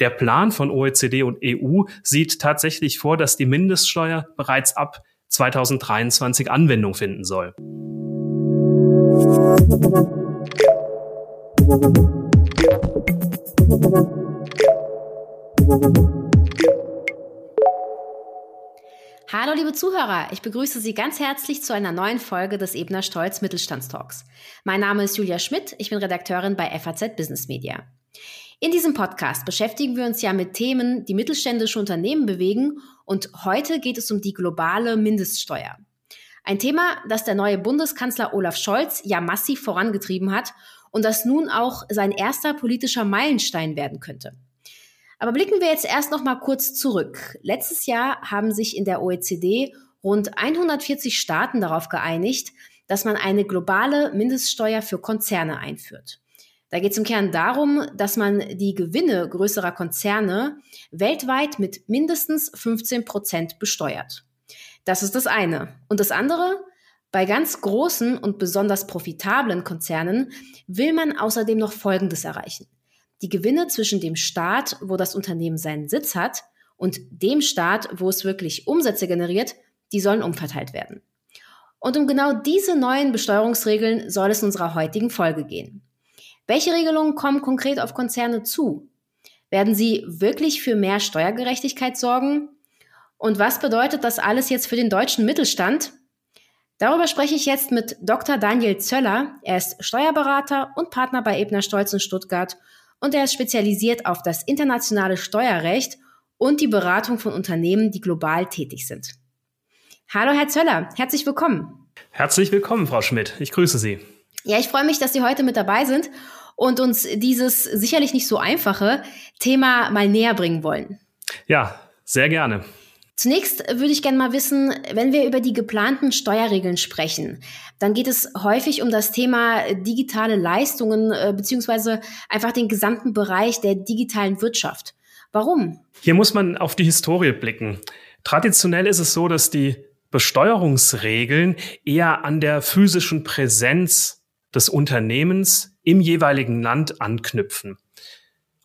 Der Plan von OECD und EU sieht tatsächlich vor, dass die Mindeststeuer bereits ab 2023 Anwendung finden soll. Hallo liebe Zuhörer, ich begrüße Sie ganz herzlich zu einer neuen Folge des Ebner Stolz Mittelstandstalks. Mein Name ist Julia Schmidt, ich bin Redakteurin bei FAZ Business Media. In diesem Podcast beschäftigen wir uns ja mit Themen, die mittelständische Unternehmen bewegen und heute geht es um die globale Mindeststeuer. Ein Thema, das der neue Bundeskanzler Olaf Scholz ja massiv vorangetrieben hat und das nun auch sein erster politischer Meilenstein werden könnte. Aber blicken wir jetzt erst noch mal kurz zurück. Letztes Jahr haben sich in der OECD rund 140 Staaten darauf geeinigt, dass man eine globale Mindeststeuer für Konzerne einführt. Da geht es im Kern darum, dass man die Gewinne größerer Konzerne weltweit mit mindestens 15 Prozent besteuert. Das ist das eine. Und das andere, bei ganz großen und besonders profitablen Konzernen will man außerdem noch Folgendes erreichen die Gewinne zwischen dem Staat, wo das Unternehmen seinen Sitz hat, und dem Staat, wo es wirklich Umsätze generiert, die sollen umverteilt werden. Und um genau diese neuen Besteuerungsregeln soll es in unserer heutigen Folge gehen. Welche Regelungen kommen konkret auf Konzerne zu? Werden sie wirklich für mehr Steuergerechtigkeit sorgen? Und was bedeutet das alles jetzt für den deutschen Mittelstand? Darüber spreche ich jetzt mit Dr. Daniel Zöller. Er ist Steuerberater und Partner bei Ebner Stolz in Stuttgart und er ist spezialisiert auf das internationale Steuerrecht und die Beratung von Unternehmen, die global tätig sind. Hallo, Herr Zöller, herzlich willkommen. Herzlich willkommen, Frau Schmidt. Ich grüße Sie. Ja, ich freue mich, dass Sie heute mit dabei sind und uns dieses sicherlich nicht so einfache Thema mal näher bringen wollen. Ja, sehr gerne. Zunächst würde ich gerne mal wissen, wenn wir über die geplanten Steuerregeln sprechen, dann geht es häufig um das Thema digitale Leistungen äh, beziehungsweise einfach den gesamten Bereich der digitalen Wirtschaft. Warum? Hier muss man auf die Historie blicken. Traditionell ist es so, dass die Besteuerungsregeln eher an der physischen Präsenz des Unternehmens im jeweiligen Land anknüpfen.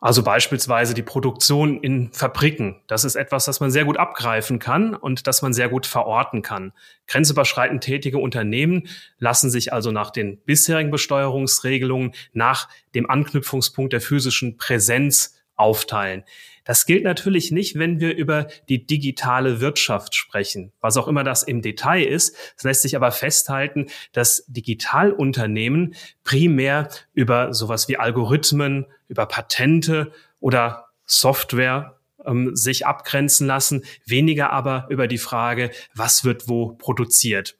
Also beispielsweise die Produktion in Fabriken. Das ist etwas, das man sehr gut abgreifen kann und das man sehr gut verorten kann. Grenzüberschreitend tätige Unternehmen lassen sich also nach den bisherigen Besteuerungsregelungen nach dem Anknüpfungspunkt der physischen Präsenz aufteilen. Das gilt natürlich nicht, wenn wir über die digitale Wirtschaft sprechen. Was auch immer das im Detail ist, es lässt sich aber festhalten, dass Digitalunternehmen primär über sowas wie Algorithmen, über Patente oder Software ähm, sich abgrenzen lassen, weniger aber über die Frage, was wird wo produziert.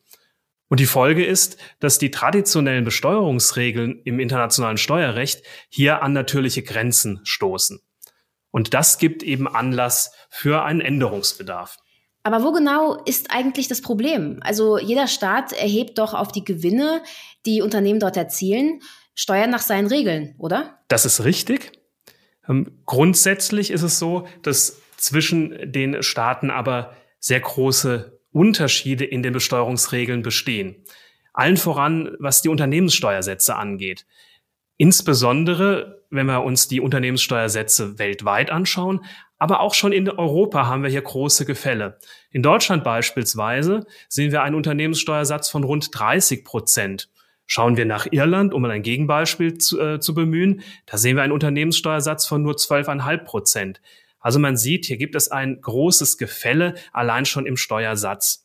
Und die Folge ist, dass die traditionellen Besteuerungsregeln im internationalen Steuerrecht hier an natürliche Grenzen stoßen. Und das gibt eben Anlass für einen Änderungsbedarf. Aber wo genau ist eigentlich das Problem? Also jeder Staat erhebt doch auf die Gewinne, die Unternehmen dort erzielen, Steuern nach seinen Regeln, oder? Das ist richtig. Ähm, grundsätzlich ist es so, dass zwischen den Staaten aber sehr große Unterschiede in den Besteuerungsregeln bestehen. Allen voran, was die Unternehmenssteuersätze angeht. Insbesondere, wenn wir uns die Unternehmenssteuersätze weltweit anschauen, aber auch schon in Europa haben wir hier große Gefälle. In Deutschland beispielsweise sehen wir einen Unternehmenssteuersatz von rund 30 Prozent. Schauen wir nach Irland, um ein Gegenbeispiel zu, äh, zu bemühen, da sehen wir einen Unternehmenssteuersatz von nur 12,5 Prozent. Also man sieht, hier gibt es ein großes Gefälle allein schon im Steuersatz.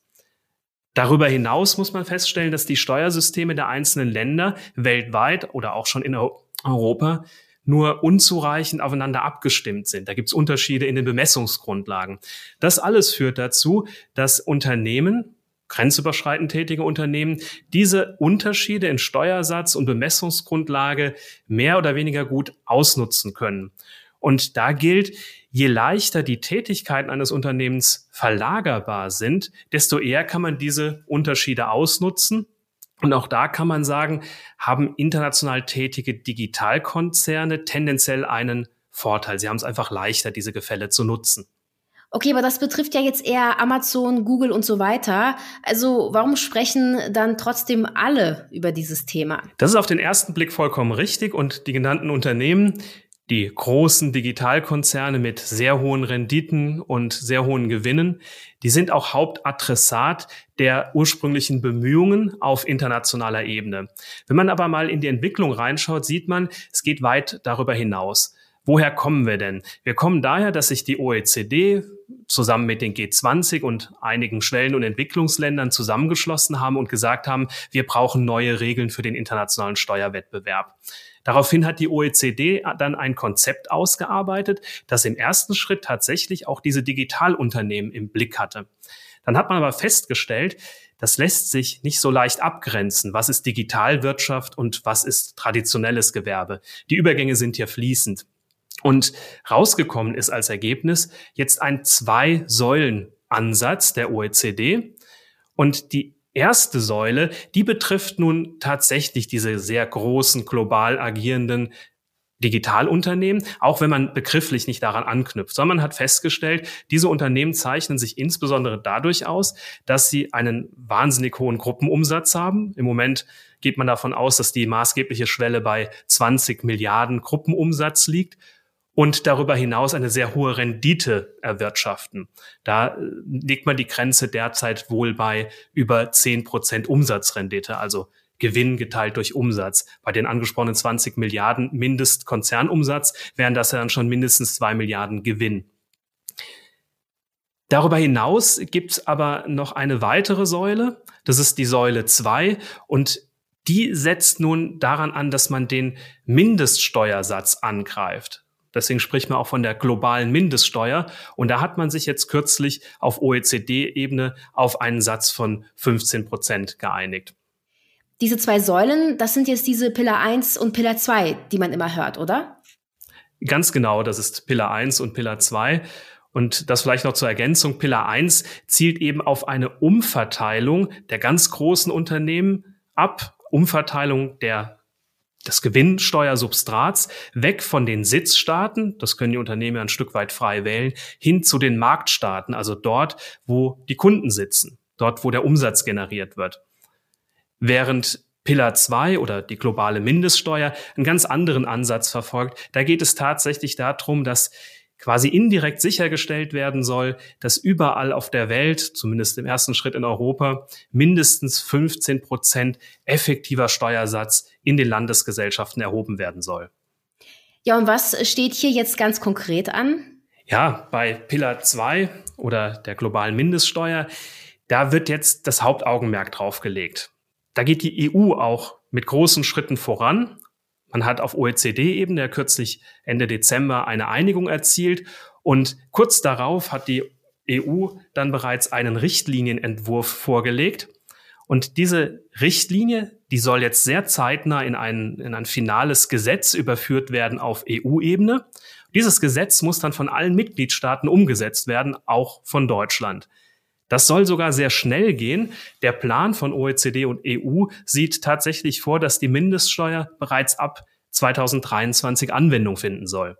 Darüber hinaus muss man feststellen, dass die Steuersysteme der einzelnen Länder weltweit oder auch schon in Europa nur unzureichend aufeinander abgestimmt sind. Da gibt es Unterschiede in den Bemessungsgrundlagen. Das alles führt dazu, dass Unternehmen, grenzüberschreitend tätige Unternehmen, diese Unterschiede in Steuersatz und Bemessungsgrundlage mehr oder weniger gut ausnutzen können. Und da gilt, je leichter die Tätigkeiten eines Unternehmens verlagerbar sind, desto eher kann man diese Unterschiede ausnutzen. Und auch da kann man sagen, haben international tätige Digitalkonzerne tendenziell einen Vorteil. Sie haben es einfach leichter, diese Gefälle zu nutzen. Okay, aber das betrifft ja jetzt eher Amazon, Google und so weiter. Also warum sprechen dann trotzdem alle über dieses Thema? Das ist auf den ersten Blick vollkommen richtig und die genannten Unternehmen, die großen Digitalkonzerne mit sehr hohen Renditen und sehr hohen Gewinnen, die sind auch Hauptadressat der ursprünglichen Bemühungen auf internationaler Ebene. Wenn man aber mal in die Entwicklung reinschaut, sieht man, es geht weit darüber hinaus. Woher kommen wir denn? Wir kommen daher, dass sich die OECD zusammen mit den G20 und einigen Schwellen- und Entwicklungsländern zusammengeschlossen haben und gesagt haben, wir brauchen neue Regeln für den internationalen Steuerwettbewerb. Daraufhin hat die OECD dann ein Konzept ausgearbeitet, das im ersten Schritt tatsächlich auch diese Digitalunternehmen im Blick hatte. Dann hat man aber festgestellt, das lässt sich nicht so leicht abgrenzen. Was ist Digitalwirtschaft und was ist traditionelles Gewerbe? Die Übergänge sind hier fließend. Und rausgekommen ist als Ergebnis jetzt ein Zwei-Säulen-Ansatz der OECD. Und die erste Säule, die betrifft nun tatsächlich diese sehr großen, global agierenden Digitalunternehmen, auch wenn man begrifflich nicht daran anknüpft, sondern man hat festgestellt, diese Unternehmen zeichnen sich insbesondere dadurch aus, dass sie einen wahnsinnig hohen Gruppenumsatz haben. Im Moment geht man davon aus, dass die maßgebliche Schwelle bei 20 Milliarden Gruppenumsatz liegt und darüber hinaus eine sehr hohe Rendite erwirtschaften. Da äh, legt man die Grenze derzeit wohl bei über 10 Prozent Umsatzrendite, also Gewinn geteilt durch Umsatz. Bei den angesprochenen 20 Milliarden Mindestkonzernumsatz wären das ja dann schon mindestens zwei Milliarden Gewinn. Darüber hinaus gibt es aber noch eine weitere Säule. Das ist die Säule 2 und die setzt nun daran an, dass man den Mindeststeuersatz angreift. Deswegen spricht man auch von der globalen Mindeststeuer. Und da hat man sich jetzt kürzlich auf OECD-Ebene auf einen Satz von 15 Prozent geeinigt. Diese zwei Säulen, das sind jetzt diese Pillar 1 und Pillar 2, die man immer hört, oder? Ganz genau, das ist Pillar 1 und Pillar 2. Und das vielleicht noch zur Ergänzung. Pillar 1 zielt eben auf eine Umverteilung der ganz großen Unternehmen ab, Umverteilung der des Gewinnsteuersubstrats weg von den Sitzstaaten, das können die Unternehmen ein Stück weit frei wählen, hin zu den Marktstaaten, also dort, wo die Kunden sitzen, dort, wo der Umsatz generiert wird. Während Pillar 2 oder die globale Mindeststeuer einen ganz anderen Ansatz verfolgt. Da geht es tatsächlich darum, dass quasi indirekt sichergestellt werden soll, dass überall auf der Welt, zumindest im ersten Schritt in Europa, mindestens 15 Prozent effektiver Steuersatz in den Landesgesellschaften erhoben werden soll. Ja, und was steht hier jetzt ganz konkret an? Ja, bei Pillar 2 oder der globalen Mindeststeuer, da wird jetzt das Hauptaugenmerk draufgelegt. Da geht die EU auch mit großen Schritten voran man hat auf OECD-Ebene kürzlich Ende Dezember eine Einigung erzielt und kurz darauf hat die EU dann bereits einen Richtlinienentwurf vorgelegt. Und diese Richtlinie, die soll jetzt sehr zeitnah in ein, in ein finales Gesetz überführt werden auf EU-Ebene. Dieses Gesetz muss dann von allen Mitgliedstaaten umgesetzt werden, auch von Deutschland. Das soll sogar sehr schnell gehen. Der Plan von OECD und EU sieht tatsächlich vor, dass die Mindeststeuer bereits ab 2023 Anwendung finden soll.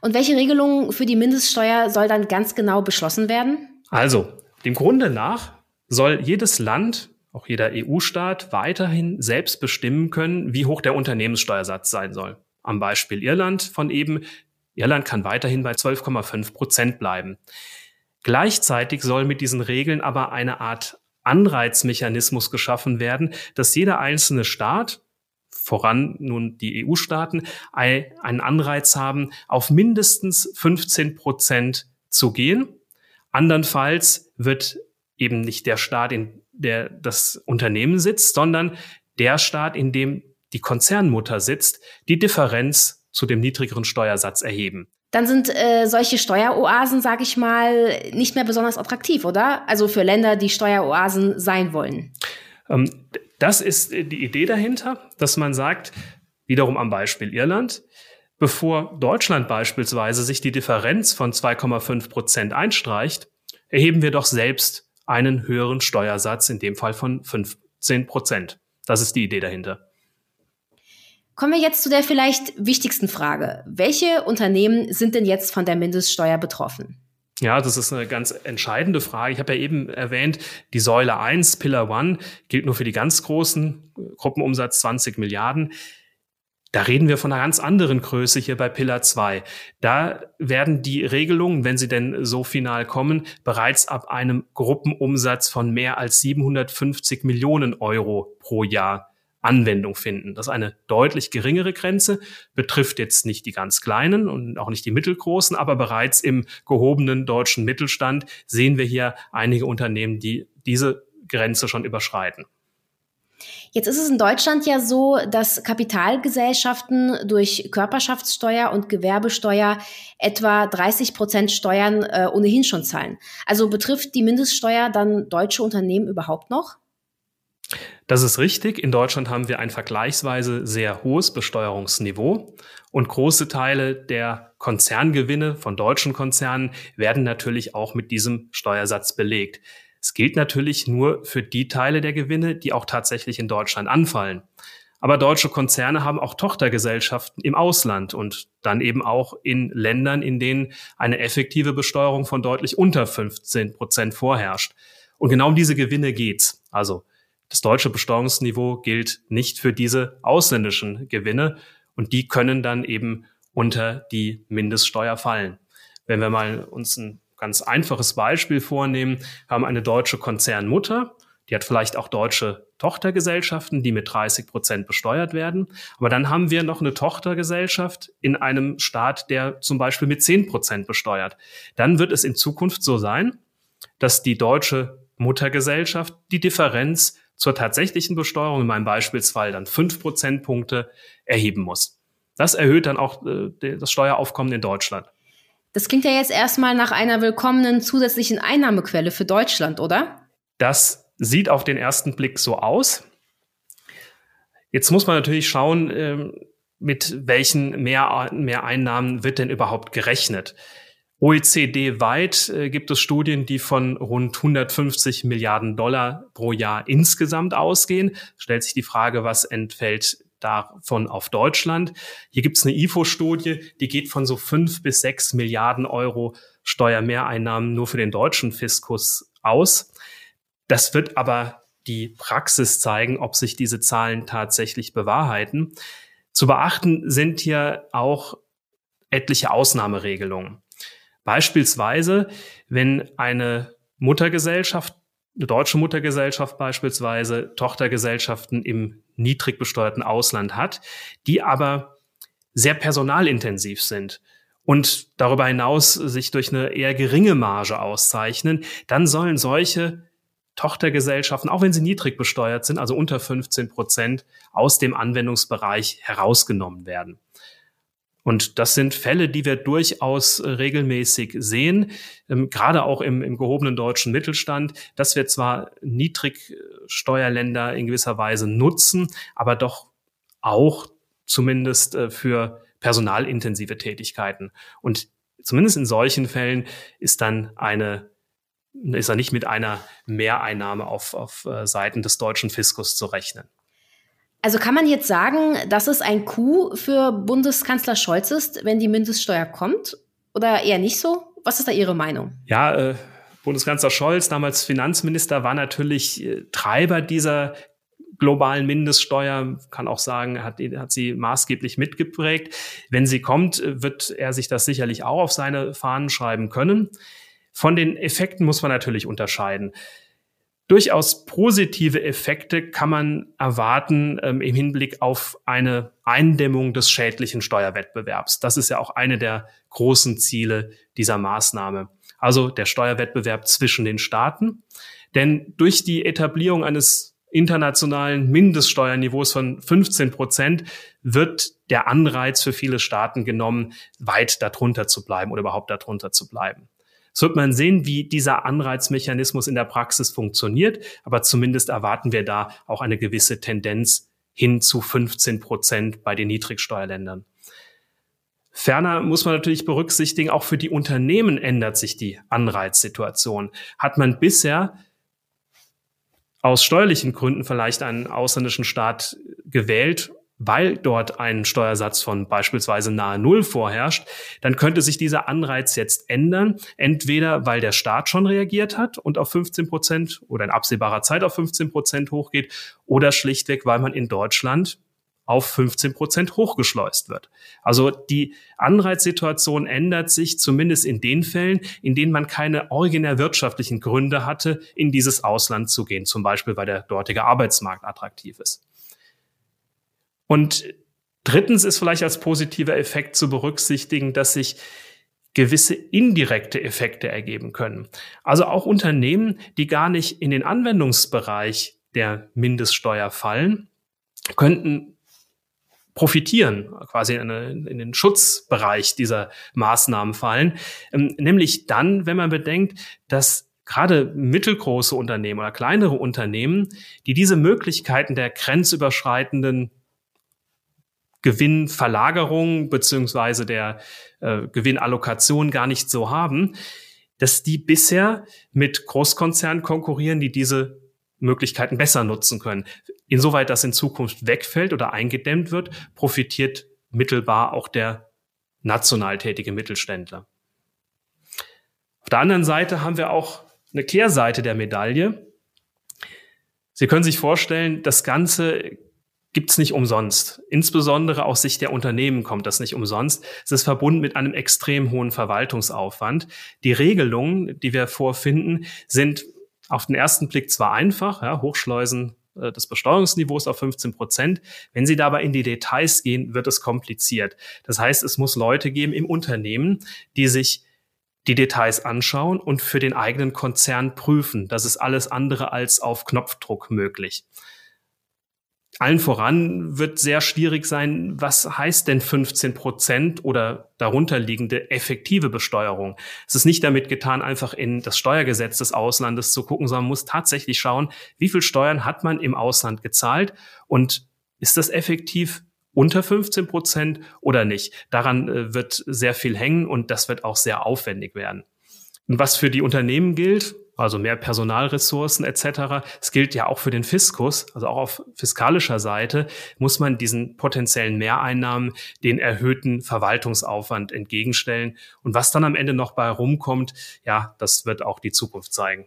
Und welche Regelungen für die Mindeststeuer soll dann ganz genau beschlossen werden? Also, dem Grunde nach soll jedes Land, auch jeder EU-Staat, weiterhin selbst bestimmen können, wie hoch der Unternehmenssteuersatz sein soll. Am Beispiel Irland von eben, Irland kann weiterhin bei 12,5 Prozent bleiben. Gleichzeitig soll mit diesen Regeln aber eine Art Anreizmechanismus geschaffen werden, dass jeder einzelne Staat, voran nun die EU-Staaten, einen Anreiz haben, auf mindestens 15 Prozent zu gehen. Andernfalls wird eben nicht der Staat, in der das Unternehmen sitzt, sondern der Staat, in dem die Konzernmutter sitzt, die Differenz zu dem niedrigeren Steuersatz erheben dann sind äh, solche Steueroasen, sage ich mal, nicht mehr besonders attraktiv, oder? Also für Länder, die Steueroasen sein wollen. Ähm, das ist die Idee dahinter, dass man sagt, wiederum am Beispiel Irland, bevor Deutschland beispielsweise sich die Differenz von 2,5 Prozent einstreicht, erheben wir doch selbst einen höheren Steuersatz, in dem Fall von 15 Prozent. Das ist die Idee dahinter. Kommen wir jetzt zu der vielleicht wichtigsten Frage. Welche Unternehmen sind denn jetzt von der Mindeststeuer betroffen? Ja, das ist eine ganz entscheidende Frage. Ich habe ja eben erwähnt, die Säule 1, Pillar 1, gilt nur für die ganz großen, Gruppenumsatz 20 Milliarden. Da reden wir von einer ganz anderen Größe hier bei Pillar 2. Da werden die Regelungen, wenn sie denn so final kommen, bereits ab einem Gruppenumsatz von mehr als 750 Millionen Euro pro Jahr Anwendung finden. Das ist eine deutlich geringere Grenze, betrifft jetzt nicht die ganz kleinen und auch nicht die mittelgroßen, aber bereits im gehobenen deutschen Mittelstand sehen wir hier einige Unternehmen, die diese Grenze schon überschreiten. Jetzt ist es in Deutschland ja so, dass Kapitalgesellschaften durch Körperschaftssteuer und Gewerbesteuer etwa 30 Prozent Steuern äh, ohnehin schon zahlen. Also betrifft die Mindeststeuer dann deutsche Unternehmen überhaupt noch? Das ist richtig. In Deutschland haben wir ein vergleichsweise sehr hohes Besteuerungsniveau und große Teile der Konzerngewinne von deutschen Konzernen werden natürlich auch mit diesem Steuersatz belegt. Es gilt natürlich nur für die Teile der Gewinne, die auch tatsächlich in Deutschland anfallen. Aber deutsche Konzerne haben auch Tochtergesellschaften im Ausland und dann eben auch in Ländern, in denen eine effektive Besteuerung von deutlich unter 15 Prozent vorherrscht. Und genau um diese Gewinne geht's. Also das deutsche Besteuerungsniveau gilt nicht für diese ausländischen Gewinne und die können dann eben unter die Mindeststeuer fallen. Wenn wir mal uns ein ganz einfaches Beispiel vornehmen, haben eine deutsche Konzernmutter, die hat vielleicht auch deutsche Tochtergesellschaften, die mit 30 Prozent besteuert werden. Aber dann haben wir noch eine Tochtergesellschaft in einem Staat, der zum Beispiel mit 10 Prozent besteuert. Dann wird es in Zukunft so sein, dass die deutsche Muttergesellschaft die Differenz zur tatsächlichen Besteuerung, in meinem Beispielsfall dann fünf Prozentpunkte, erheben muss. Das erhöht dann auch äh, das Steueraufkommen in Deutschland. Das klingt ja jetzt erstmal nach einer willkommenen zusätzlichen Einnahmequelle für Deutschland, oder? Das sieht auf den ersten Blick so aus. Jetzt muss man natürlich schauen, ähm, mit welchen Mehr Mehreinnahmen wird denn überhaupt gerechnet. OECD-weit äh, gibt es Studien, die von rund 150 Milliarden Dollar pro Jahr insgesamt ausgehen. Stellt sich die Frage, was entfällt davon auf Deutschland. Hier gibt es eine IFO-Studie, die geht von so fünf bis sechs Milliarden Euro Steuermehreinnahmen nur für den deutschen Fiskus aus. Das wird aber die Praxis zeigen, ob sich diese Zahlen tatsächlich bewahrheiten. Zu beachten sind hier auch etliche Ausnahmeregelungen. Beispielsweise, wenn eine Muttergesellschaft eine deutsche Muttergesellschaft beispielsweise Tochtergesellschaften im niedrig besteuerten Ausland hat, die aber sehr personalintensiv sind und darüber hinaus sich durch eine eher geringe Marge auszeichnen, dann sollen solche Tochtergesellschaften, auch wenn sie niedrig besteuert sind, also unter 15 Prozent, aus dem Anwendungsbereich herausgenommen werden. Und das sind Fälle, die wir durchaus äh, regelmäßig sehen, ähm, gerade auch im, im gehobenen deutschen Mittelstand, dass wir zwar Niedrigsteuerländer in gewisser Weise nutzen, aber doch auch zumindest äh, für personalintensive Tätigkeiten. Und zumindest in solchen Fällen ist dann eine ist er nicht mit einer Mehreinnahme auf, auf äh, Seiten des deutschen Fiskus zu rechnen. Also kann man jetzt sagen, dass es ein Coup für Bundeskanzler Scholz ist, wenn die Mindeststeuer kommt? Oder eher nicht so? Was ist da Ihre Meinung? Ja, äh, Bundeskanzler Scholz, damals Finanzminister, war natürlich äh, Treiber dieser globalen Mindeststeuer, kann auch sagen, hat, hat sie maßgeblich mitgeprägt. Wenn sie kommt, wird er sich das sicherlich auch auf seine Fahnen schreiben können. Von den Effekten muss man natürlich unterscheiden durchaus positive Effekte kann man erwarten ähm, im Hinblick auf eine Eindämmung des schädlichen Steuerwettbewerbs. Das ist ja auch eine der großen Ziele dieser Maßnahme. Also der Steuerwettbewerb zwischen den Staaten. Denn durch die Etablierung eines internationalen Mindeststeuerniveaus von 15 Prozent wird der Anreiz für viele Staaten genommen, weit darunter zu bleiben oder überhaupt darunter zu bleiben. Es wird man sehen, wie dieser Anreizmechanismus in der Praxis funktioniert, aber zumindest erwarten wir da auch eine gewisse Tendenz hin zu 15 Prozent bei den Niedrigsteuerländern. Ferner muss man natürlich berücksichtigen, auch für die Unternehmen ändert sich die Anreizsituation. Hat man bisher aus steuerlichen Gründen vielleicht einen ausländischen Staat gewählt weil dort ein Steuersatz von beispielsweise nahe Null vorherrscht, dann könnte sich dieser Anreiz jetzt ändern. Entweder weil der Staat schon reagiert hat und auf 15 Prozent oder in absehbarer Zeit auf 15 Prozent hochgeht oder schlichtweg, weil man in Deutschland auf 15 Prozent hochgeschleust wird. Also die Anreizsituation ändert sich zumindest in den Fällen, in denen man keine originär wirtschaftlichen Gründe hatte, in dieses Ausland zu gehen, zum Beispiel weil der dortige Arbeitsmarkt attraktiv ist. Und drittens ist vielleicht als positiver Effekt zu berücksichtigen, dass sich gewisse indirekte Effekte ergeben können. Also auch Unternehmen, die gar nicht in den Anwendungsbereich der Mindeststeuer fallen, könnten profitieren, quasi in, in, den Schutzbereich dieser Maßnahmen fallen. Ähm, nämlich dann, wenn man bedenkt, dass gerade mittelgroße Unternehmen oder kleinere Unternehmen, die diese Möglichkeiten der grenzüberschreitenden Gewinnverlagerung beziehungsweise der äh, Gewinnallokation gar nicht so haben, dass die bisher mit Großkonzernen konkurrieren, die diese Möglichkeiten besser nutzen können. Insoweit das in Zukunft wegfällt oder eingedämmt wird, profitiert mittelbar auch der national tätige Mittelständler. Auf der anderen Seite haben wir auch eine Kehrseite der Medaille. Sie können sich vorstellen, das Ganze gibt's nicht umsonst. Insbesondere aus Sicht der Unternehmen kommt das nicht umsonst. Es ist verbunden mit einem extrem hohen Verwaltungsaufwand. Die Regelungen, die wir vorfinden, sind auf den ersten Blick zwar einfach, ja, Hochschleusen äh, des Besteuerungsniveaus auf 15 Prozent. Wenn Sie dabei in die Details gehen, wird es kompliziert. Das heißt, es muss Leute geben im Unternehmen, die sich die Details anschauen und für den eigenen Konzern prüfen. Das ist alles andere als auf Knopfdruck möglich allen voran wird sehr schwierig sein, was heißt denn 15 Prozent oder darunterliegende effektive Besteuerung? Es ist nicht damit getan, einfach in das Steuergesetz des Auslandes zu gucken, sondern muss tatsächlich schauen, wie viel Steuern hat man im Ausland gezahlt und ist das effektiv unter 15 Prozent oder nicht? Daran äh, wird sehr viel hängen und das wird auch sehr aufwendig werden. Und was für die Unternehmen gilt, also mehr Personalressourcen etc. Es gilt ja auch für den Fiskus, also auch auf fiskalischer Seite muss man diesen potenziellen Mehreinnahmen den erhöhten Verwaltungsaufwand entgegenstellen. Und was dann am Ende noch bei rumkommt, ja, das wird auch die Zukunft zeigen.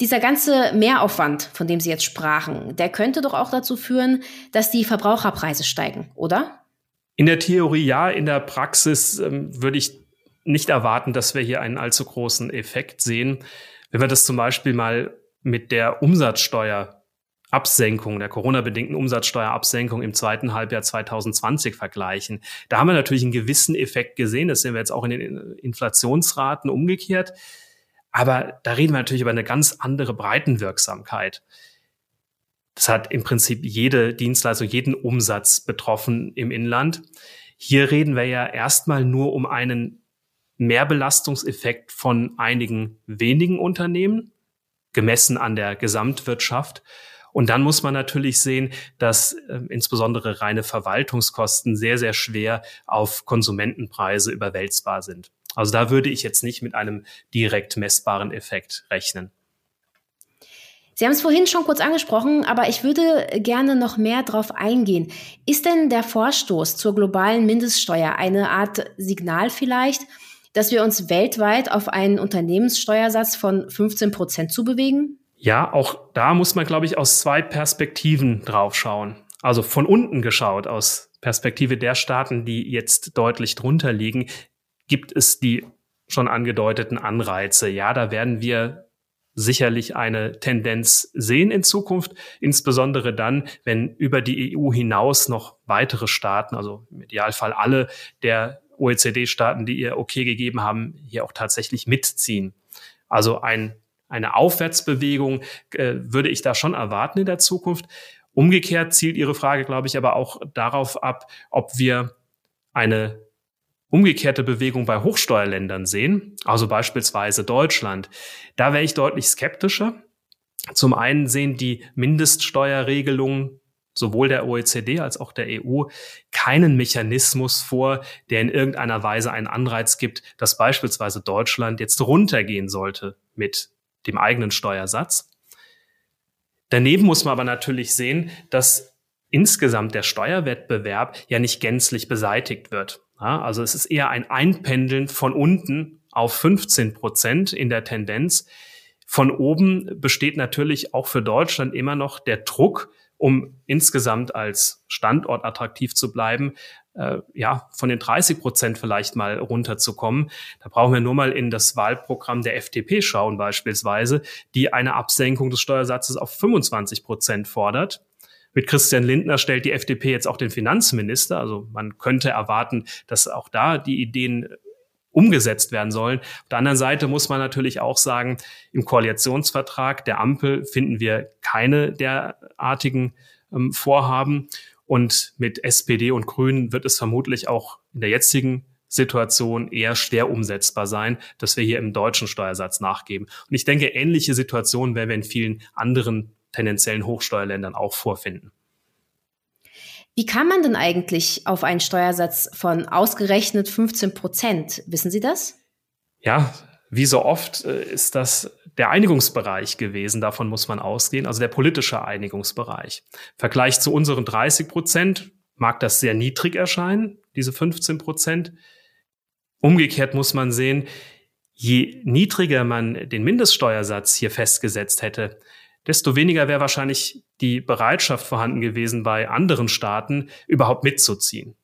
Dieser ganze Mehraufwand, von dem Sie jetzt sprachen, der könnte doch auch dazu führen, dass die Verbraucherpreise steigen, oder? In der Theorie ja, in der Praxis ähm, würde ich nicht erwarten, dass wir hier einen allzu großen Effekt sehen. Wenn wir das zum Beispiel mal mit der Umsatzsteuerabsenkung, der Corona-bedingten Umsatzsteuerabsenkung im zweiten Halbjahr 2020 vergleichen. Da haben wir natürlich einen gewissen Effekt gesehen. Das sehen wir jetzt auch in den Inflationsraten umgekehrt. Aber da reden wir natürlich über eine ganz andere Breitenwirksamkeit. Das hat im Prinzip jede Dienstleistung, jeden Umsatz betroffen im Inland. Hier reden wir ja erstmal nur um einen Mehrbelastungseffekt von einigen wenigen Unternehmen, gemessen an der Gesamtwirtschaft. Und dann muss man natürlich sehen, dass äh, insbesondere reine Verwaltungskosten sehr, sehr schwer auf Konsumentenpreise überwälzbar sind. Also da würde ich jetzt nicht mit einem direkt messbaren Effekt rechnen. Sie haben es vorhin schon kurz angesprochen, aber ich würde gerne noch mehr darauf eingehen. Ist denn der Vorstoß zur globalen Mindeststeuer eine Art Signal vielleicht, dass wir uns weltweit auf einen Unternehmenssteuersatz von 15 Prozent zubewegen? Ja, auch da muss man, glaube ich, aus zwei Perspektiven drauf schauen. Also von unten geschaut, aus Perspektive der Staaten, die jetzt deutlich drunter liegen, gibt es die schon angedeuteten Anreize. Ja, da werden wir sicherlich eine Tendenz sehen in Zukunft, insbesondere dann, wenn über die EU hinaus noch weitere Staaten, also im Idealfall alle der OECD-Staaten, die ihr okay gegeben haben, hier auch tatsächlich mitziehen. Also ein, eine Aufwärtsbewegung äh, würde ich da schon erwarten in der Zukunft. Umgekehrt zielt Ihre Frage, glaube ich, aber auch darauf ab, ob wir eine umgekehrte Bewegung bei Hochsteuerländern sehen, also beispielsweise Deutschland. Da wäre ich deutlich skeptischer. Zum einen sehen die Mindeststeuerregelungen sowohl der OECD als auch der EU keinen Mechanismus vor, der in irgendeiner Weise einen Anreiz gibt, dass beispielsweise Deutschland jetzt runtergehen sollte mit dem eigenen Steuersatz. Daneben muss man aber natürlich sehen, dass insgesamt der Steuerwettbewerb ja nicht gänzlich beseitigt wird. Also es ist eher ein Einpendeln von unten auf 15 Prozent in der Tendenz. Von oben besteht natürlich auch für Deutschland immer noch der Druck, um insgesamt als Standort attraktiv zu bleiben, äh, ja, von den 30 Prozent vielleicht mal runterzukommen. Da brauchen wir nur mal in das Wahlprogramm der FDP schauen beispielsweise, die eine Absenkung des Steuersatzes auf 25 Prozent fordert. Mit Christian Lindner stellt die FDP jetzt auch den Finanzminister. Also man könnte erwarten, dass auch da die Ideen umgesetzt werden sollen. Auf der anderen Seite muss man natürlich auch sagen, im Koalitionsvertrag der Ampel finden wir keine derartigen ähm, Vorhaben. Und mit SPD und Grünen wird es vermutlich auch in der jetzigen Situation eher schwer umsetzbar sein, dass wir hier im deutschen Steuersatz nachgeben. Und ich denke, ähnliche Situationen werden wir in vielen anderen tendenziellen Hochsteuerländern auch vorfinden. Wie kann man denn eigentlich auf einen Steuersatz von ausgerechnet 15 Prozent? Wissen Sie das? Ja, wie so oft äh, ist das der Einigungsbereich gewesen. Davon muss man ausgehen. Also der politische Einigungsbereich. Im Vergleich zu unseren 30 Prozent mag das sehr niedrig erscheinen, diese 15 Prozent. Umgekehrt muss man sehen, je niedriger man den Mindeststeuersatz hier festgesetzt hätte, desto weniger wäre wahrscheinlich die Bereitschaft vorhanden gewesen, bei anderen Staaten überhaupt mitzuziehen.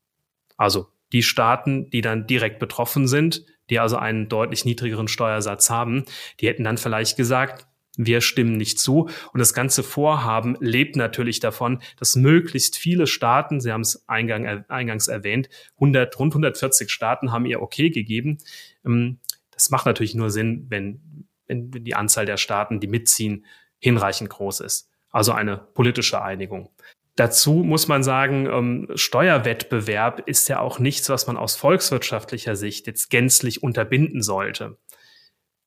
Also die Staaten, die dann direkt betroffen sind, die also einen deutlich niedrigeren Steuersatz haben, die hätten dann vielleicht gesagt, wir stimmen nicht zu. Und das ganze Vorhaben lebt natürlich davon, dass möglichst viele Staaten, Sie haben es eingang, eingangs erwähnt, 100, rund 140 Staaten haben ihr Okay gegeben. Ähm, das macht natürlich nur Sinn, wenn, wenn die Anzahl der Staaten, die mitziehen, hinreichend groß ist. Also eine politische Einigung. Dazu muss man sagen, ähm, Steuerwettbewerb ist ja auch nichts, was man aus volkswirtschaftlicher Sicht jetzt gänzlich unterbinden sollte.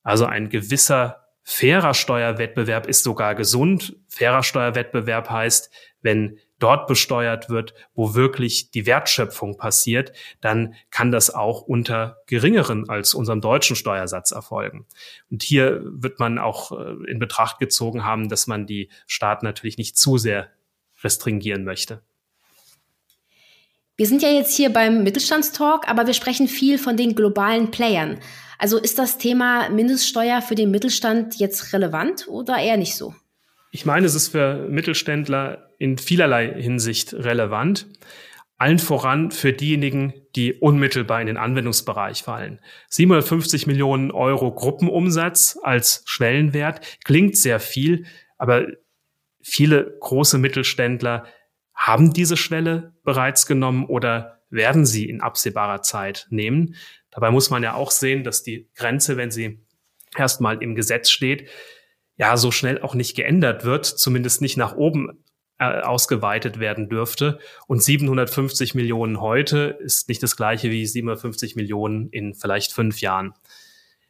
Also ein gewisser fairer Steuerwettbewerb ist sogar gesund. Fairer Steuerwettbewerb heißt, wenn dort besteuert wird, wo wirklich die Wertschöpfung passiert, dann kann das auch unter geringeren als unserem deutschen Steuersatz erfolgen. Und hier wird man auch äh, in Betracht gezogen haben, dass man die Staaten natürlich nicht zu sehr restringieren möchte. Wir sind ja jetzt hier beim Mittelstandstalk, aber wir sprechen viel von den globalen Playern. Also ist das Thema Mindeststeuer für den Mittelstand jetzt relevant oder eher nicht so? Ich meine, es ist für Mittelständler in vielerlei Hinsicht relevant. Allen voran für diejenigen, die unmittelbar in den Anwendungsbereich fallen. 750 Millionen Euro Gruppenumsatz als Schwellenwert klingt sehr viel, aber viele große Mittelständler haben diese Schwelle bereits genommen oder werden sie in absehbarer Zeit nehmen. Dabei muss man ja auch sehen, dass die Grenze, wenn sie erstmal im Gesetz steht, ja so schnell auch nicht geändert wird, zumindest nicht nach oben äh, ausgeweitet werden dürfte. Und 750 Millionen heute ist nicht das gleiche wie 750 Millionen in vielleicht fünf Jahren.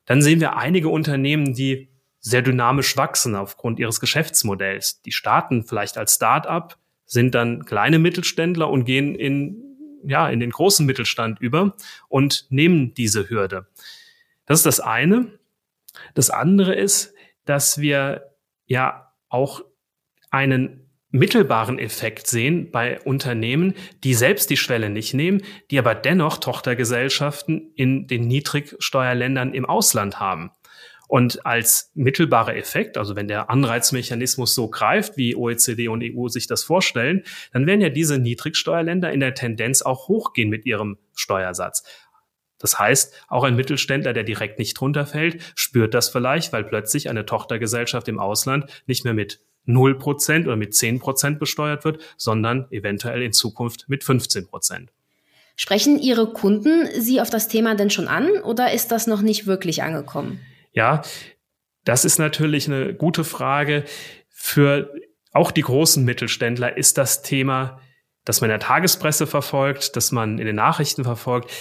Dann sehen wir einige Unternehmen, die sehr dynamisch wachsen aufgrund ihres Geschäftsmodells. Die starten vielleicht als Start-up, sind dann kleine Mittelständler und gehen in, ja, in den großen Mittelstand über und nehmen diese Hürde. Das ist das eine. Das andere ist, dass wir ja auch einen mittelbaren Effekt sehen bei Unternehmen, die selbst die Schwelle nicht nehmen, die aber dennoch Tochtergesellschaften in den Niedrigsteuerländern im Ausland haben. Und als mittelbarer Effekt, also wenn der Anreizmechanismus so greift, wie OECD und EU sich das vorstellen, dann werden ja diese Niedrigsteuerländer in der Tendenz auch hochgehen mit ihrem Steuersatz. Das heißt, auch ein Mittelständler, der direkt nicht runterfällt, spürt das vielleicht, weil plötzlich eine Tochtergesellschaft im Ausland nicht mehr mit 0% oder mit 10% besteuert wird, sondern eventuell in Zukunft mit 15%. Sprechen Ihre Kunden Sie auf das Thema denn schon an oder ist das noch nicht wirklich angekommen? Ja, das ist natürlich eine gute Frage. Für auch die großen Mittelständler ist das Thema, das man in der Tagespresse verfolgt, das man in den Nachrichten verfolgt,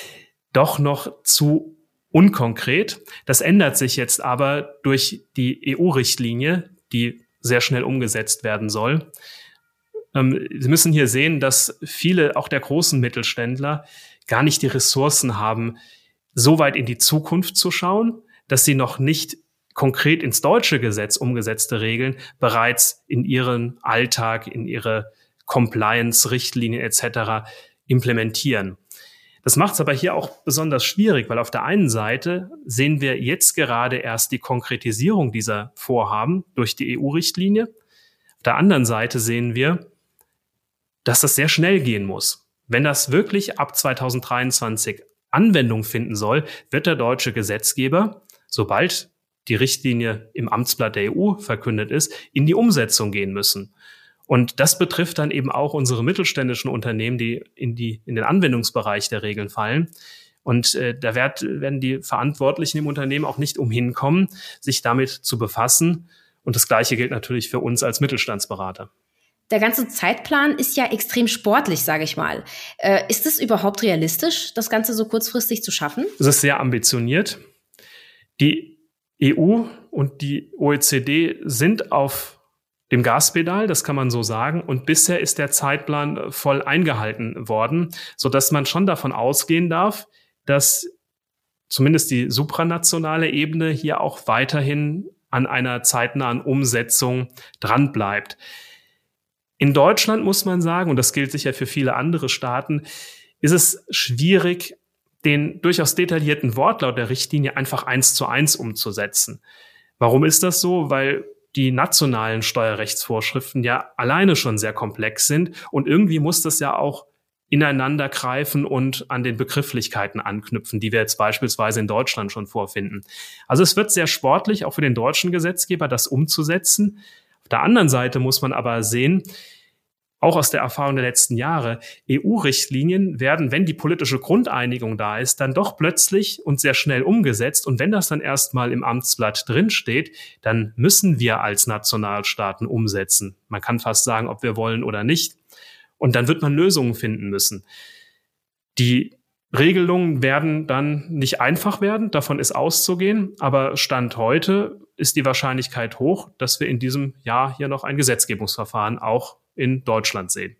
doch noch zu unkonkret. Das ändert sich jetzt aber durch die EU-Richtlinie, die sehr schnell umgesetzt werden soll. Ähm, Sie müssen hier sehen, dass viele auch der großen Mittelständler gar nicht die Ressourcen haben, so weit in die Zukunft zu schauen, dass sie noch nicht konkret ins deutsche Gesetz umgesetzte Regeln bereits in ihren Alltag, in ihre Compliance-Richtlinien etc. implementieren. Das macht es aber hier auch besonders schwierig, weil auf der einen Seite sehen wir jetzt gerade erst die Konkretisierung dieser Vorhaben durch die EU-Richtlinie. Auf der anderen Seite sehen wir, dass das sehr schnell gehen muss. Wenn das wirklich ab 2023 Anwendung finden soll, wird der deutsche Gesetzgeber, sobald die Richtlinie im Amtsblatt der EU verkündet ist, in die Umsetzung gehen müssen. Und das betrifft dann eben auch unsere mittelständischen Unternehmen, die in, die, in den Anwendungsbereich der Regeln fallen. Und äh, da werd, werden die Verantwortlichen im Unternehmen auch nicht umhin kommen, sich damit zu befassen. Und das Gleiche gilt natürlich für uns als Mittelstandsberater. Der ganze Zeitplan ist ja extrem sportlich, sage ich mal. Äh, ist es überhaupt realistisch, das Ganze so kurzfristig zu schaffen? Es ist sehr ambitioniert. Die EU und die OECD sind auf dem Gaspedal, das kann man so sagen. Und bisher ist der Zeitplan voll eingehalten worden, so dass man schon davon ausgehen darf, dass zumindest die supranationale Ebene hier auch weiterhin an einer zeitnahen Umsetzung dranbleibt. In Deutschland muss man sagen, und das gilt sicher für viele andere Staaten, ist es schwierig, den durchaus detaillierten Wortlaut der Richtlinie einfach eins zu eins umzusetzen. Warum ist das so? Weil die nationalen Steuerrechtsvorschriften ja alleine schon sehr komplex sind und irgendwie muss das ja auch ineinander greifen und an den Begrifflichkeiten anknüpfen, die wir jetzt beispielsweise in Deutschland schon vorfinden. Also es wird sehr sportlich, auch für den deutschen Gesetzgeber, das umzusetzen. Auf der anderen Seite muss man aber sehen, auch aus der Erfahrung der letzten Jahre, EU-Richtlinien werden, wenn die politische Grundeinigung da ist, dann doch plötzlich und sehr schnell umgesetzt. Und wenn das dann erstmal im Amtsblatt drinsteht, dann müssen wir als Nationalstaaten umsetzen. Man kann fast sagen, ob wir wollen oder nicht. Und dann wird man Lösungen finden müssen. Die Regelungen werden dann nicht einfach werden, davon ist auszugehen, aber Stand heute ist die Wahrscheinlichkeit hoch, dass wir in diesem Jahr hier noch ein Gesetzgebungsverfahren auch in Deutschland sehen.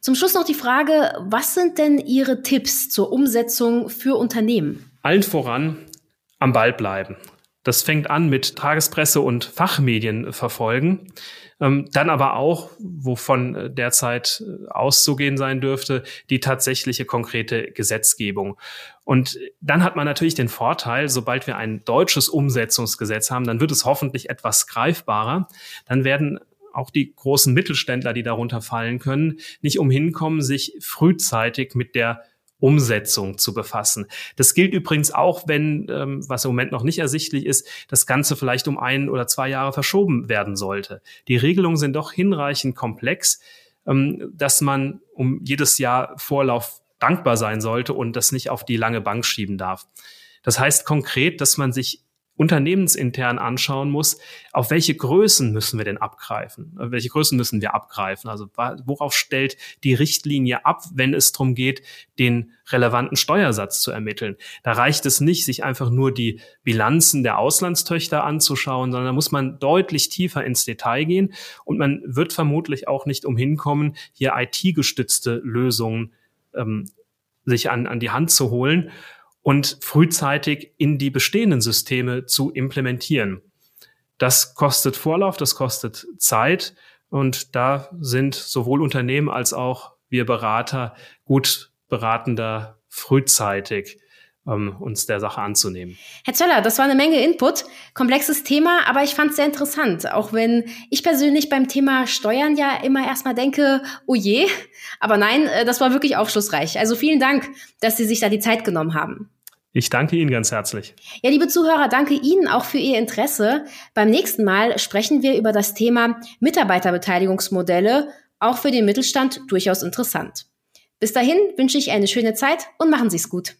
Zum Schluss noch die Frage, was sind denn Ihre Tipps zur Umsetzung für Unternehmen? Allen voran am Ball bleiben. Das fängt an mit Tagespresse und Fachmedien verfolgen. Ähm, dann aber auch, wovon äh, derzeit äh, auszugehen sein dürfte, die tatsächliche konkrete Gesetzgebung. Und dann hat man natürlich den Vorteil, sobald wir ein deutsches Umsetzungsgesetz haben, dann wird es hoffentlich etwas greifbarer. Dann werden auch die großen Mittelständler, die darunter fallen können, nicht umhin kommen, sich frühzeitig mit der Umsetzung zu befassen. Das gilt übrigens auch, wenn, ähm, was im Moment noch nicht ersichtlich ist, das Ganze vielleicht um ein oder zwei Jahre verschoben werden sollte. Die Regelungen sind doch hinreichend komplex, ähm, dass man um jedes Jahr Vorlauf dankbar sein sollte und das nicht auf die lange Bank schieben darf. Das heißt konkret, dass man sich unternehmensintern anschauen muss, auf welche Größen müssen wir denn abgreifen? Welche Größen müssen wir abgreifen? Also worauf stellt die Richtlinie ab, wenn es darum geht, den relevanten Steuersatz zu ermitteln? Da reicht es nicht, sich einfach nur die Bilanzen der Auslandstöchter anzuschauen, sondern da muss man deutlich tiefer ins Detail gehen und man wird vermutlich auch nicht umhin kommen, hier IT-gestützte Lösungen ähm, sich an, an die Hand zu holen und frühzeitig in die bestehenden Systeme zu implementieren. Das kostet Vorlauf, das kostet Zeit und da sind sowohl Unternehmen als auch wir Berater gut beratender frühzeitig ähm, uns der Sache anzunehmen. Herr Zöller, das war eine Menge Input, komplexes Thema, aber ich fand es sehr interessant, auch wenn ich persönlich beim Thema Steuern ja immer erstmal denke, oh je, aber nein, äh, das war wirklich aufschlussreich. Also vielen Dank, dass Sie sich da die Zeit genommen haben. Ich danke Ihnen ganz herzlich. Ja, liebe Zuhörer, danke Ihnen auch für Ihr Interesse. Beim nächsten Mal sprechen wir über das Thema Mitarbeiterbeteiligungsmodelle, auch für den Mittelstand durchaus interessant. Bis dahin wünsche ich eine schöne Zeit und machen Sie es gut.